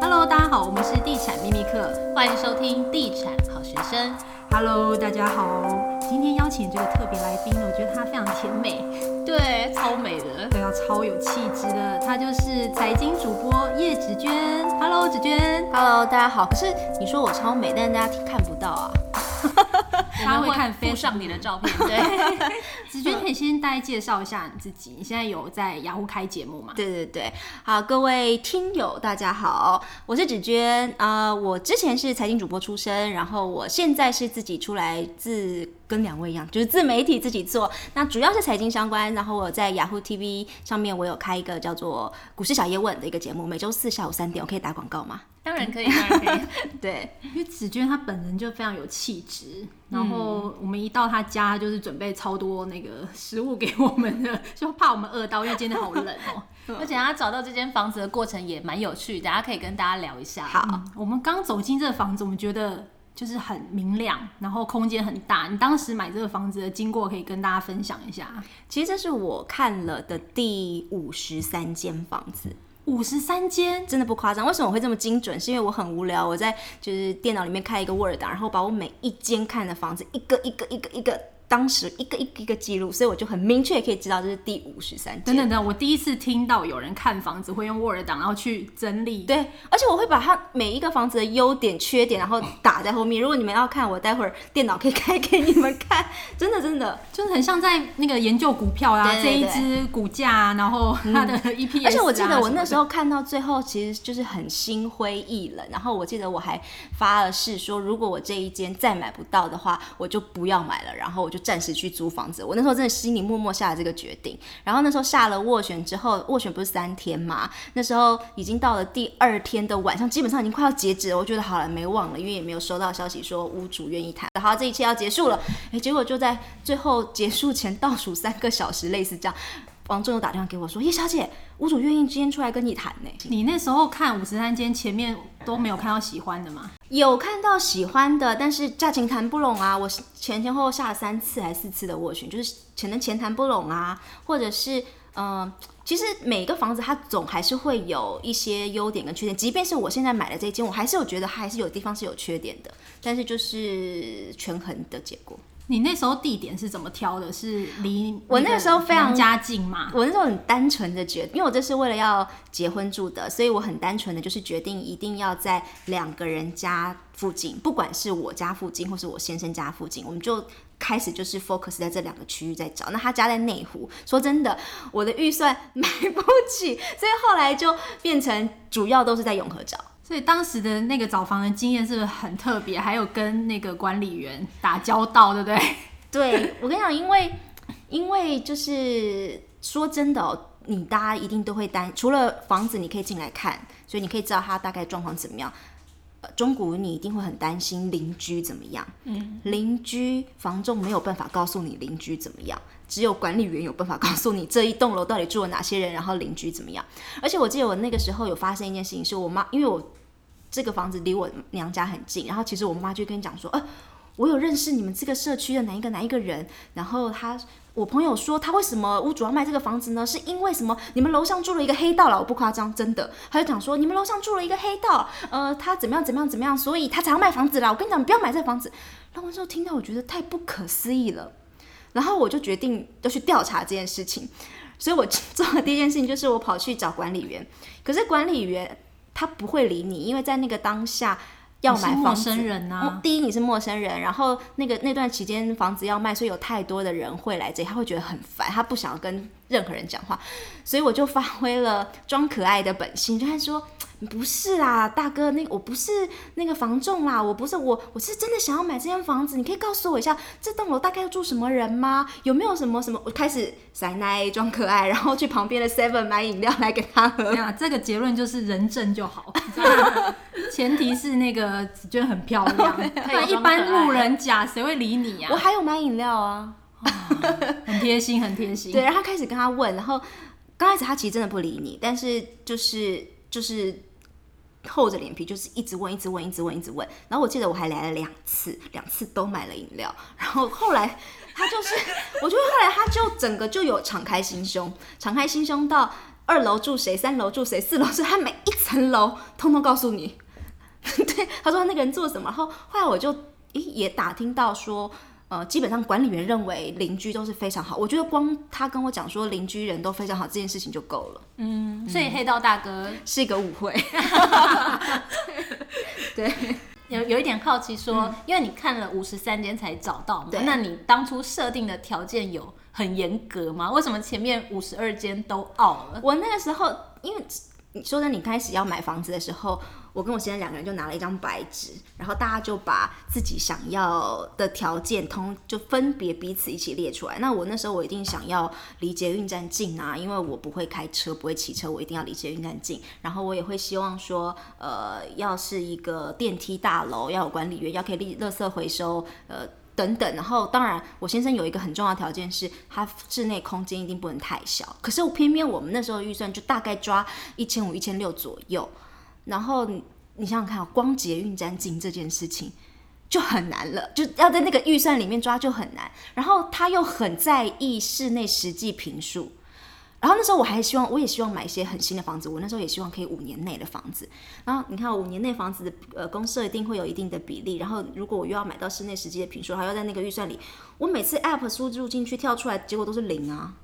Hello，大家好，我们是地产秘密课，欢迎收听地产好学生。Hello，大家好，今天邀请这个特别来宾呢，我觉得她非常甜美，对，超美的，对啊，超有气质的，她就是财经主播叶芷娟。Hello，芷娟。Hello，大家好。可是你说我超美，但是大家看不到啊。他会看附上你的照片，对。子娟可以先大概介绍一下你自己。你现在有在雅虎开节目吗？对对对，好，各位听友大家好，我是子娟啊、呃。我之前是财经主播出身，然后我现在是自己出来自跟两位一样，就是自媒体自己做。那主要是财经相关，然后我在雅虎 TV 上面我有开一个叫做《股市小叶问》的一个节目，每周四下午三点，我可以打广告吗？当然可以，当然可以。对，因为子娟她本人就非常有气质，然后我们一到她家，就是准备超多那个食物给我们的，就怕我们饿到，因为今天好冷哦、喔。而且她找到这间房子的过程也蛮有趣的，大家可以跟大家聊一下。好，嗯、我们刚走进这个房子，我们觉得就是很明亮，然后空间很大。你当时买这个房子的经过，可以跟大家分享一下。其实这是我看了的第五十三间房子。五十三间，真的不夸张。为什么我会这么精准？是因为我很无聊，我在就是电脑里面开一个 Word，然后把我每一间看的房子一个一个一个一个。当时一个一个一个记录，所以我就很明确可以知道这是第五十三间。等等等，我第一次听到有人看房子会用 Word 档，然后去整理。对，而且我会把它每一个房子的优点、缺点，然后打在后面。如果你们要看，我待会儿电脑可以开给你们看。真 的真的，就是很像在那个研究股票啊，这一只股价，啊然后它的 EPS、啊。而且我记得我那时候看到最后，其实就是很心灰意冷。然后我记得我还发了誓说，如果我这一间再买不到的话，我就不要买了，然后我就暂时去租房。子，我那时候真的心里默默下了这个决定。然后那时候下了斡旋之后，斡旋不是三天嘛？那时候已经到了第二天的晚上，基本上已经快要截止了。我觉得好了，没忘了，因为也没有收到消息说屋主愿意谈。好，这一切要结束了。哎，结果就在最后结束前倒数三个小时，类似这样，房仲又打电话给我说：“叶小姐，屋主愿意今天出来跟你谈呢。”你那时候看五十三间，前面都没有看到喜欢的吗？有看到喜欢的，但是价钱谈不拢啊！我前前后后下了三次还是四次的斡旋，就是可能钱谈不拢啊，或者是嗯、呃，其实每个房子它总还是会有一些优点跟缺点，即便是我现在买的这间，我还是有觉得它还是有地方是有缺点的，但是就是权衡的结果。你那时候地点是怎么挑的？是离我那个时候非常家近嘛？我那时候很单纯的决，因为我这是为了要结婚住的，所以我很单纯的就是决定一定要在两个人家附近，不管是我家附近或是我先生家附近，我们就开始就是 focus 在这两个区域在找。那他家在内湖，说真的，我的预算 买不起，所以后来就变成主要都是在永和找。所以当时的那个找房的经验是不是很特别？还有跟那个管理员打交道，对不对？对，我跟你讲，因为因为就是说真的哦，你大家一定都会担，除了房子你可以进来看，所以你可以知道它大概状况怎么样。呃，中古你一定会很担心邻居怎么样。嗯，邻居房仲没有办法告诉你邻居怎么样，只有管理员有办法告诉你这一栋楼到底住了哪些人，然后邻居怎么样。而且我记得我那个时候有发生一件事情，是我妈，因为我。这个房子离我娘家很近，然后其实我妈就跟你讲说，呃，我有认识你们这个社区的哪一个哪一个人，然后他，我朋友说他为什么屋主要卖这个房子呢？是因为什么？你们楼上住了一个黑道了，我不夸张，真的，他就讲说你们楼上住了一个黑道，呃，他怎么样怎么样怎么样，所以他才要卖房子啦。我跟你讲，你不要买这房子。然后我就听到，我觉得太不可思议了，然后我就决定要去调查这件事情，所以我 做的第一件事情就是我跑去找管理员，可是管理员。他不会理你，因为在那个当下要买房生人啊。第一你是陌生人，然后那个那段期间房子要卖，所以有太多的人会来这里，他会觉得很烦，他不想要跟任何人讲话，所以我就发挥了装可爱的本性，就是说。不是啦，大哥，那我不是那个房仲啦，我不是我，我是真的想要买这间房子，你可以告诉我一下，这栋楼大概要住什么人吗？有没有什么什么？我开始塞奶装可爱，然后去旁边的 Seven 买饮料来给他喝。呀，这个结论就是人正就好，前提是那个紫娟很漂亮，那一般路人甲谁会理你呀、啊？我还有买饮料啊，哦、很贴心，很贴心。对，然后开始跟他问，然后刚开始他其实真的不理你，但是就是就是。厚着脸皮就是一直问，一直问，一直问，一直问。然后我记得我还来了两次，两次都买了饮料。然后后来他就是，我觉得后来他就整个就有敞开心胸，敞开心胸到二楼住谁，三楼住谁，四楼是他每一层楼通通告诉你。对，他说那个人做什么，然后后来我就咦也打听到说。呃，基本上管理员认为邻居都是非常好，我觉得光他跟我讲说邻居人都非常好这件事情就够了。嗯，所以黑道大哥是一个误会。对，有有一点好奇说，嗯、因为你看了五十三间才找到嘛，那你当初设定的条件有很严格吗？为什么前面五十二间都 out 了？我那个时候，因为你说的你开始要买房子的时候。我跟我先生两个人就拿了一张白纸，然后大家就把自己想要的条件通就分别彼此一起列出来。那我那时候我一定想要离捷运站近啊，因为我不会开车，不会骑车，我一定要离捷运站近。然后我也会希望说，呃，要是一个电梯大楼，要有管理员，要可以立垃圾回收，呃，等等。然后当然，我先生有一个很重要的条件是，他室内空间一定不能太小。可是我偏偏我们那时候预算就大概抓一千五、一千六左右。然后你想想看，光捷运站近这件事情就很难了，就要在那个预算里面抓就很难。然后他又很在意室内实际坪数，然后那时候我还希望，我也希望买一些很新的房子。我那时候也希望可以五年内的房子。然后你看，五年内房子的呃公设一定会有一定的比例。然后如果我又要买到室内实际的坪数，还要在那个预算里，我每次 App 输入进去跳出来，结果都是零啊。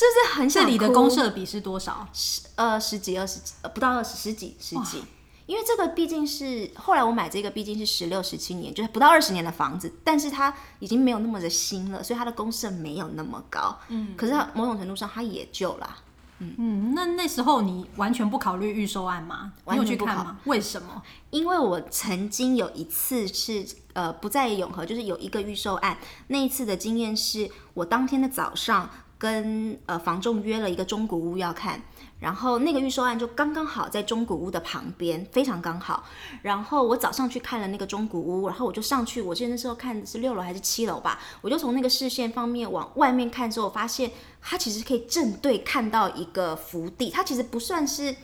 是不是很想哭？这里的公设比是多少？十呃十几二十几呃不到二十十几十几，因为这个毕竟是后来我买这个毕竟是十六十七年，就是不到二十年的房子，但是它已经没有那么的新了，所以它的公设没有那么高。嗯，可是它某种程度上它也旧了。嗯嗯，那那时候你完全不考虑预售案吗？完全不考。你有去看吗？为什么？因为我曾经有一次是呃不在永和，就是有一个预售案，那一次的经验是我当天的早上。跟呃房仲约了一个中古屋要看，然后那个预售案就刚刚好在中古屋的旁边，非常刚好。然后我早上去看了那个中古屋，然后我就上去，我记得那时候看是六楼还是七楼吧，我就从那个视线方面往外面看之后，我发现它其实可以正对看到一个福地，它其实不算是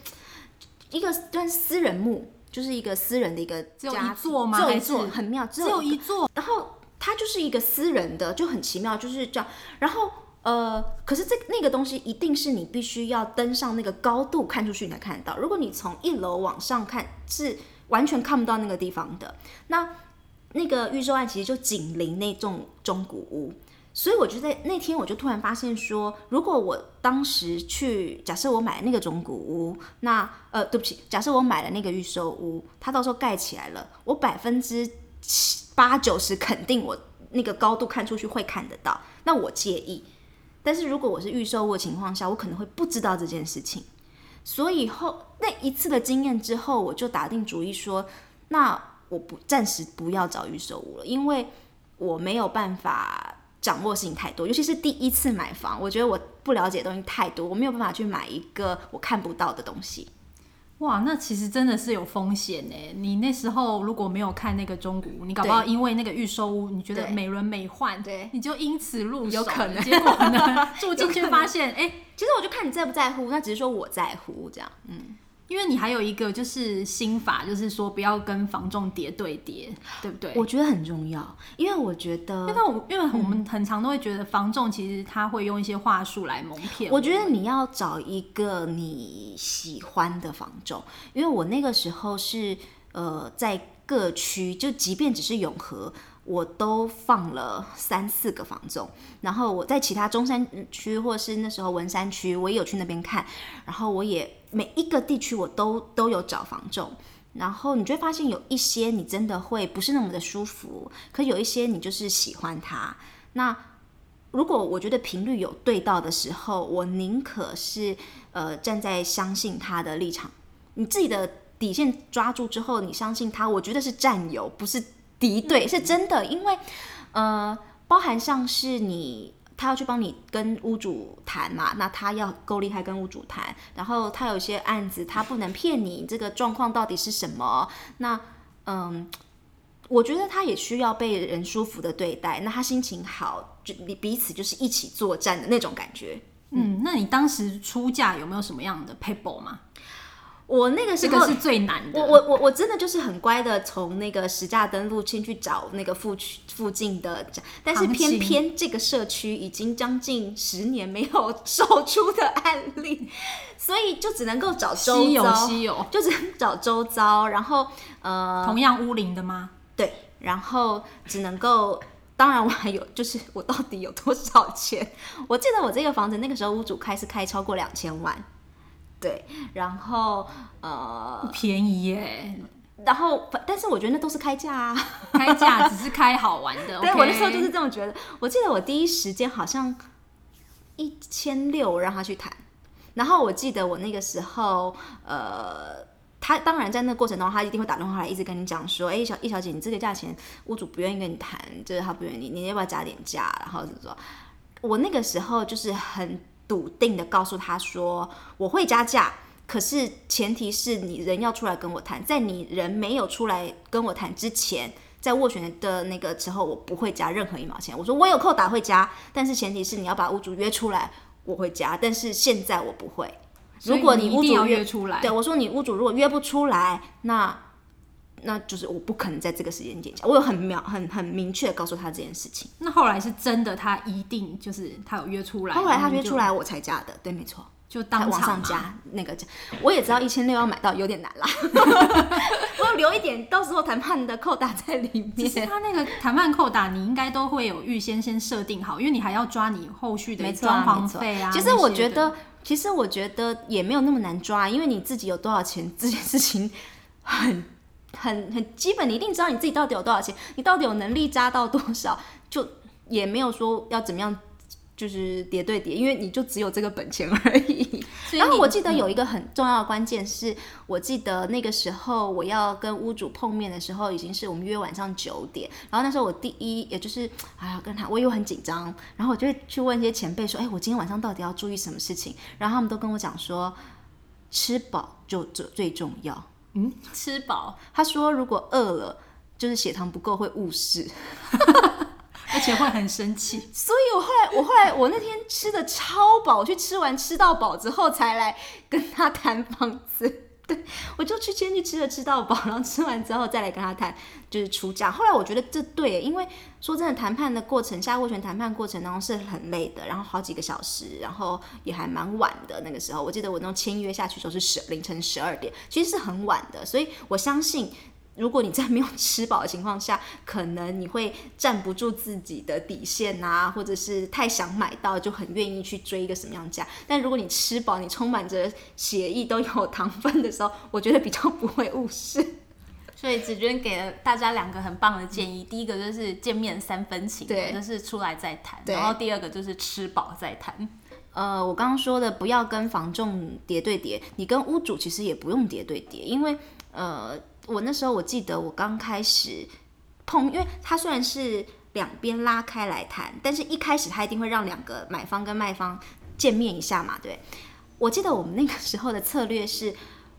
一个算私人墓，就是一个私人的一个家，只有一座吗？只有一座，很妙，只有一座。然后它就是一个私人的，就很奇妙，就是这样。然后。呃，可是这那个东西一定是你必须要登上那个高度看出去你才看得到。如果你从一楼往上看，是完全看不到那个地方的。那那个预售案其实就紧邻那栋中古屋，所以我就在那天我就突然发现说，如果我当时去，假设我买那个中古屋，那呃，对不起，假设我买了那个预售屋，它到时候盖起来了，我百分之七八九十肯定我那个高度看出去会看得到，那我介意。但是如果我是预售物的情况下，我可能会不知道这件事情，所以后那一次的经验之后，我就打定主意说，那我不暂时不要找预售物了，因为我没有办法掌握事情太多，尤其是第一次买房，我觉得我不了解的东西太多，我没有办法去买一个我看不到的东西。哇，那其实真的是有风险呢。你那时候如果没有看那个中古屋，你搞不好因为那个预售屋，你觉得美轮美奂，对，你就因此入手，有可能。结果呢，住进去发现，哎，其实我就看你在不在乎，那只是说我在乎这样，嗯。因为你还有一个就是心法，就是说不要跟房仲叠对叠，对不对？我觉得很重要，因为我觉得，因为我因为我们很常都会觉得房仲其实他会用一些话术来蒙骗我。我觉得你要找一个你喜欢的房仲，因为我那个时候是呃在各区，就即便只是永和。我都放了三四个房仲，然后我在其他中山区或是那时候文山区，我也有去那边看，然后我也每一个地区我都都有找房仲，然后你就会发现有一些你真的会不是那么的舒服，可有一些你就是喜欢它。那如果我觉得频率有对到的时候，我宁可是呃站在相信他的立场，你自己的底线抓住之后，你相信他，我觉得是占有，不是。敌对是真的，因为，呃，包含像是你，他要去帮你跟屋主谈嘛，那他要够厉害跟屋主谈，然后他有些案子他不能骗你，这个状况到底是什么？那，嗯，我觉得他也需要被人舒服的对待，那他心情好，就你彼此就是一起作战的那种感觉。嗯，那你当时出价有没有什么样的撇步吗？我那个时候这个是最难的。我我我我真的就是很乖的，从那个实价登录先去找那个附区附近的，但是偏偏这个社区已经将近十年没有售出的案例，所以就只能够找周遭，稀有稀有，就只能找周遭，然后呃，同样屋龄的吗？对，然后只能够，当然我还有就是我到底有多少钱？我记得我这个房子那个时候屋主开是开超过两千万。对，然后呃，便宜耶。然后，但是我觉得那都是开价啊，开价只是开好玩的。对，Okay 我那时候就是这么觉得。我记得我第一时间好像一千六让他去谈，然后我记得我那个时候，呃，他当然在那个过程中，他一定会打电话来，一直跟你讲说，哎，小易小姐，你这个价钱屋主不愿意跟你谈，就是他不愿意，你要不要加点价？然后就是说，我那个时候就是很。笃定的告诉他说：“我会加价，可是前提是你人要出来跟我谈。在你人没有出来跟我谈之前，在斡旋的那个时候，我不会加任何一毛钱。我说我有扣打会加，但是前提是你要把屋主约出来，我会加。但是现在我不会。如果你屋主约出来，对我说你屋主如果约不出来，那。”那就是我不可能在这个时间点讲，我有很秒很很明确的告诉他这件事情。那后来是真的，他一定就是他有约出来。后来他约出来我才加的，对，没错，就当往上加那个加。我也知道一千六要买到有点难啦，我要留一点，到时候谈判的扣打在里面。其实他那个谈判扣打，你应该都会有预先先设定好，因为你还要抓你后续的装潢费啊。其实我觉得，其实我觉得也没有那么难抓，因为你自己有多少钱，这件事情很。很很基本，你一定知道你自己到底有多少钱，你到底有能力扎到多少，就也没有说要怎么样，就是叠对叠，因为你就只有这个本钱而已。然后我记得有一个很重要的关键是，嗯、我记得那个时候我要跟屋主碰面的时候，已经是我们约晚上九点，然后那时候我第一也就是哎呀跟他，我又很紧张，然后我就会去问一些前辈说，哎，我今天晚上到底要注意什么事情？然后他们都跟我讲说，吃饱就最最重要。嗯，吃饱。他说，如果饿了，就是血糖不够会误事，而且会很生气。所以我后来，我后来，我那天吃的超饱，我去吃完吃到饱之后，才来跟他谈房子。对，我就去先去吃了吃到饱，然后吃完之后再来跟他谈，就是出价。后来我觉得这对，因为说真的，谈判的过程，下斡旋谈判过程当中是很累的，然后好几个小时，然后也还蛮晚的。那个时候，我记得我那种签约下去的时候是十凌晨十二点，其实是很晚的。所以我相信。如果你在没有吃饱的情况下，可能你会站不住自己的底线啊，或者是太想买到，就很愿意去追一个什么样价。但如果你吃饱，你充满着血液都有糖分的时候，我觉得比较不会误事。所以子娟给了大家两个很棒的建议：嗯、第一个就是见面三分情，对，就是出来再谈；然后第二个就是吃饱再谈。呃，我刚刚说的不要跟房仲叠对叠，你跟屋主其实也不用叠对叠，因为呃。我那时候我记得我刚开始碰，因为他虽然是两边拉开来谈，但是一开始他一定会让两个买方跟卖方见面一下嘛，对。我记得我们那个时候的策略是，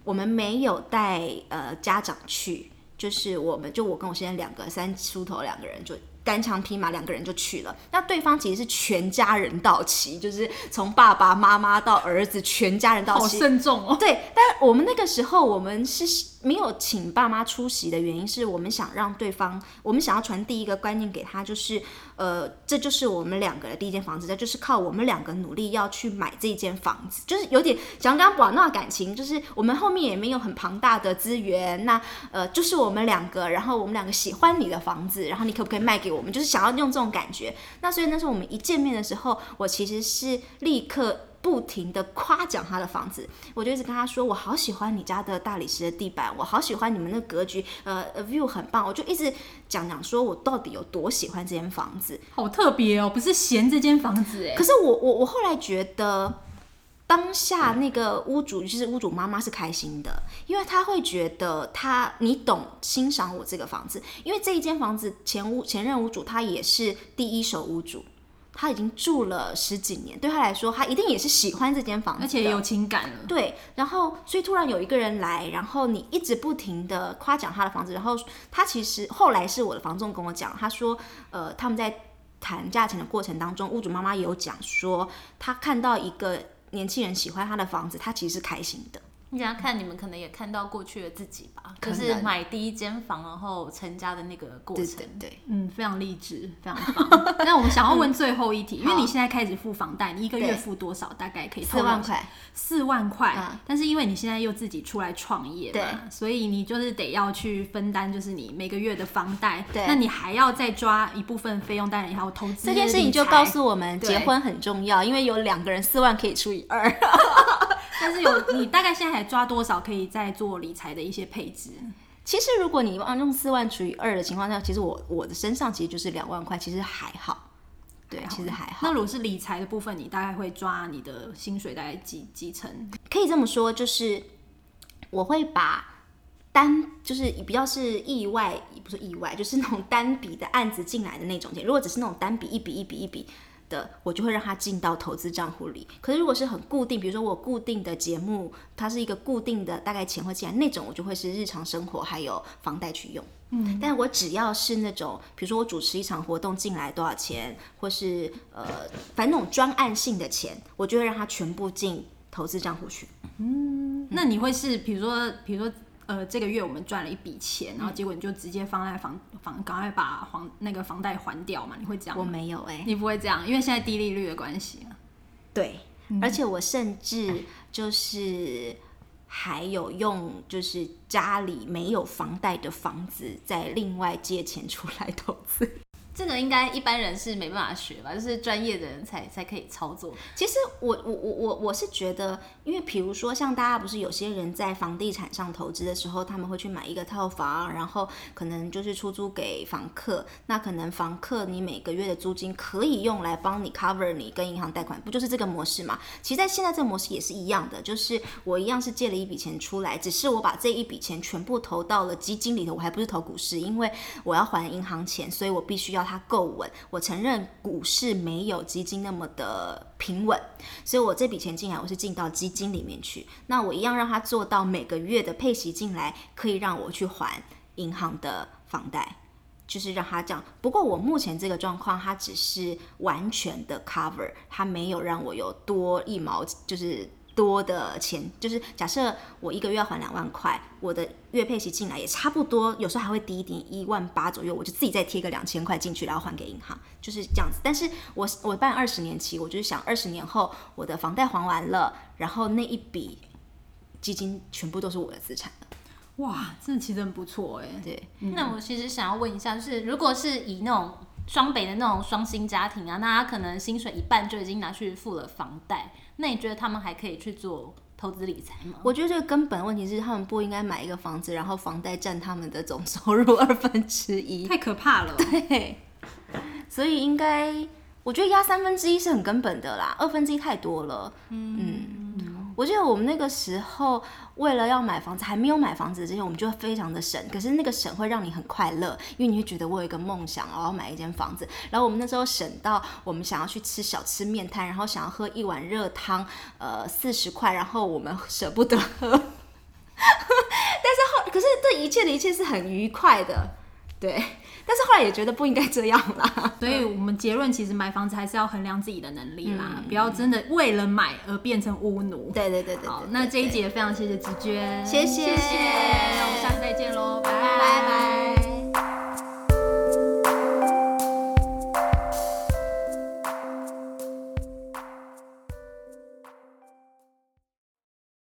我们没有带呃家长去，就是我们就我跟我先生两个三出头两个人就。单枪匹马两个人就去了，那对方其实是全家人到齐，就是从爸爸妈妈到儿子，全家人到齐，好慎重哦。对，但我们那个时候我们是没有请爸妈出席的原因，是我们想让对方，我们想要传递一个观念给他，就是呃，这就是我们两个的第一间房子，这就是靠我们两个努力要去买这间房子，就是有点想跟他玩闹感情，就是我们后面也没有很庞大的资源，那呃，就是我们两个，然后我们两个喜欢你的房子，然后你可不可以卖给我？我们就是想要用这种感觉，那所以那时候我们一见面的时候，我其实是立刻不停的夸奖他的房子，我就一直跟他说，我好喜欢你家的大理石的地板，我好喜欢你们的格局，呃，view 很棒，我就一直讲讲说我到底有多喜欢这间房子，好特别哦，不是嫌这间房子哎，可是我我我后来觉得。当下那个屋主，就是屋主妈妈是开心的，因为她会觉得她你懂欣赏我这个房子，因为这一间房子前屋前任屋主他也是第一手屋主，他已经住了十几年，对他来说他一定也是喜欢这间房子，而且也有情感了。对，然后所以突然有一个人来，然后你一直不停的夸奖他的房子，然后他其实后来是我的房仲跟我讲，他说呃他们在谈价钱的过程当中，屋主妈妈也有讲说他看到一个。年轻人喜欢他的房子，他其实是开心的。你想看，你们可能也看到过去的自己吧，就是买第一间房然后成家的那个过程。对，对，对，嗯，非常励志，非常棒。那我们想要问最后一题，嗯、因为你现在开始付房贷，你一个月付多少？大概可以四万块，四万块。嗯、但是因为你现在又自己出来创业嘛，对所以你就是得要去分担，就是你每个月的房贷。对，那你还要再抓一部分费用，当然也还要投资。这件事情就告诉我们，结婚很重要，因为有两个人四万可以除以二。但是有你大概现在还抓多少可以再做理财的一些配置？其实如果你用四万除以二的情况下，其实我我的身上其实就是两万块，其实还好。对，其实还好。那如果是理财的部分，你大概会抓你的薪水大概几几成？可以这么说，就是我会把单就是比较是意外，也不是意外，就是那种单笔的案子进来的那种钱。如果只是那种单笔一笔一笔一笔。的，我就会让它进到投资账户里。可是如果是很固定，比如说我固定的节目，它是一个固定的大概钱会进来那种，我就会是日常生活还有房贷去用。嗯，但我只要是那种，比如说我主持一场活动进来多少钱，或是呃，反正那种专案性的钱，我就会让它全部进投资账户去。嗯，那你会是比如说，比如说。呃，这个月我们赚了一笔钱，然后结果你就直接放在房房，赶快把房那个房贷还掉嘛？你会这样？我没有哎、欸，你不会这样，因为现在低利率的关系。对，嗯、而且我甚至就是还有用，就是家里没有房贷的房子，再另外借钱出来投资。这个应该一般人是没办法学吧，就是专业的人才才可以操作。其实我我我我我是觉得，因为比如说像大家不是有些人在房地产上投资的时候，他们会去买一个套房，然后可能就是出租给房客。那可能房客你每个月的租金可以用来帮你 cover 你跟银行贷款，不就是这个模式吗？其实，在现在这个模式也是一样的，就是我一样是借了一笔钱出来，只是我把这一笔钱全部投到了基金里头，我还不是投股市，因为我要还银行钱，所以我必须要。它够稳，我承认股市没有基金那么的平稳，所以我这笔钱进来，我是进到基金里面去。那我一样让它做到每个月的配息进来，可以让我去还银行的房贷，就是让它这样。不过我目前这个状况，它只是完全的 cover，它没有让我有多一毛，就是。多的钱，就是假设我一个月要还两万块，我的月配息进来也差不多，有时候还会低一点，一万八左右，我就自己再贴个两千块进去，然后还给银行，就是这样子。但是我我办二十年期，我就是想二十年后我的房贷还完了，然后那一笔基金全部都是我的资产。哇，这其实很不错哎。对，嗯、那我其实想要问一下，就是如果是以那种双北的那种双薪家庭啊，那他可能薪水一半就已经拿去付了房贷。那你觉得他们还可以去做投资理财吗？我觉得这个根本问题是，他们不应该买一个房子，然后房贷占他们的总收入 二分之一，太可怕了。对，所以应该，我觉得压三分之一是很根本的啦，二分之一太多了。嗯。嗯我记得我们那个时候，为了要买房子，还没有买房子之前，我们就非常的省。可是那个省会让你很快乐，因为你会觉得我有一个梦想，我要买一间房子。然后我们那时候省到，我们想要去吃小吃面摊，然后想要喝一碗热汤，呃，四十块，然后我们舍不得喝。但是后，可是这一切的一切是很愉快的，对。但是后来也觉得不应该这样啦，所以我们结论其实买房子还是要衡量自己的能力啦，不要真的为了买而变成屋奴。对对对对。好，那这一节非常谢谢志娟，谢谢，那我们下次再见喽，拜拜。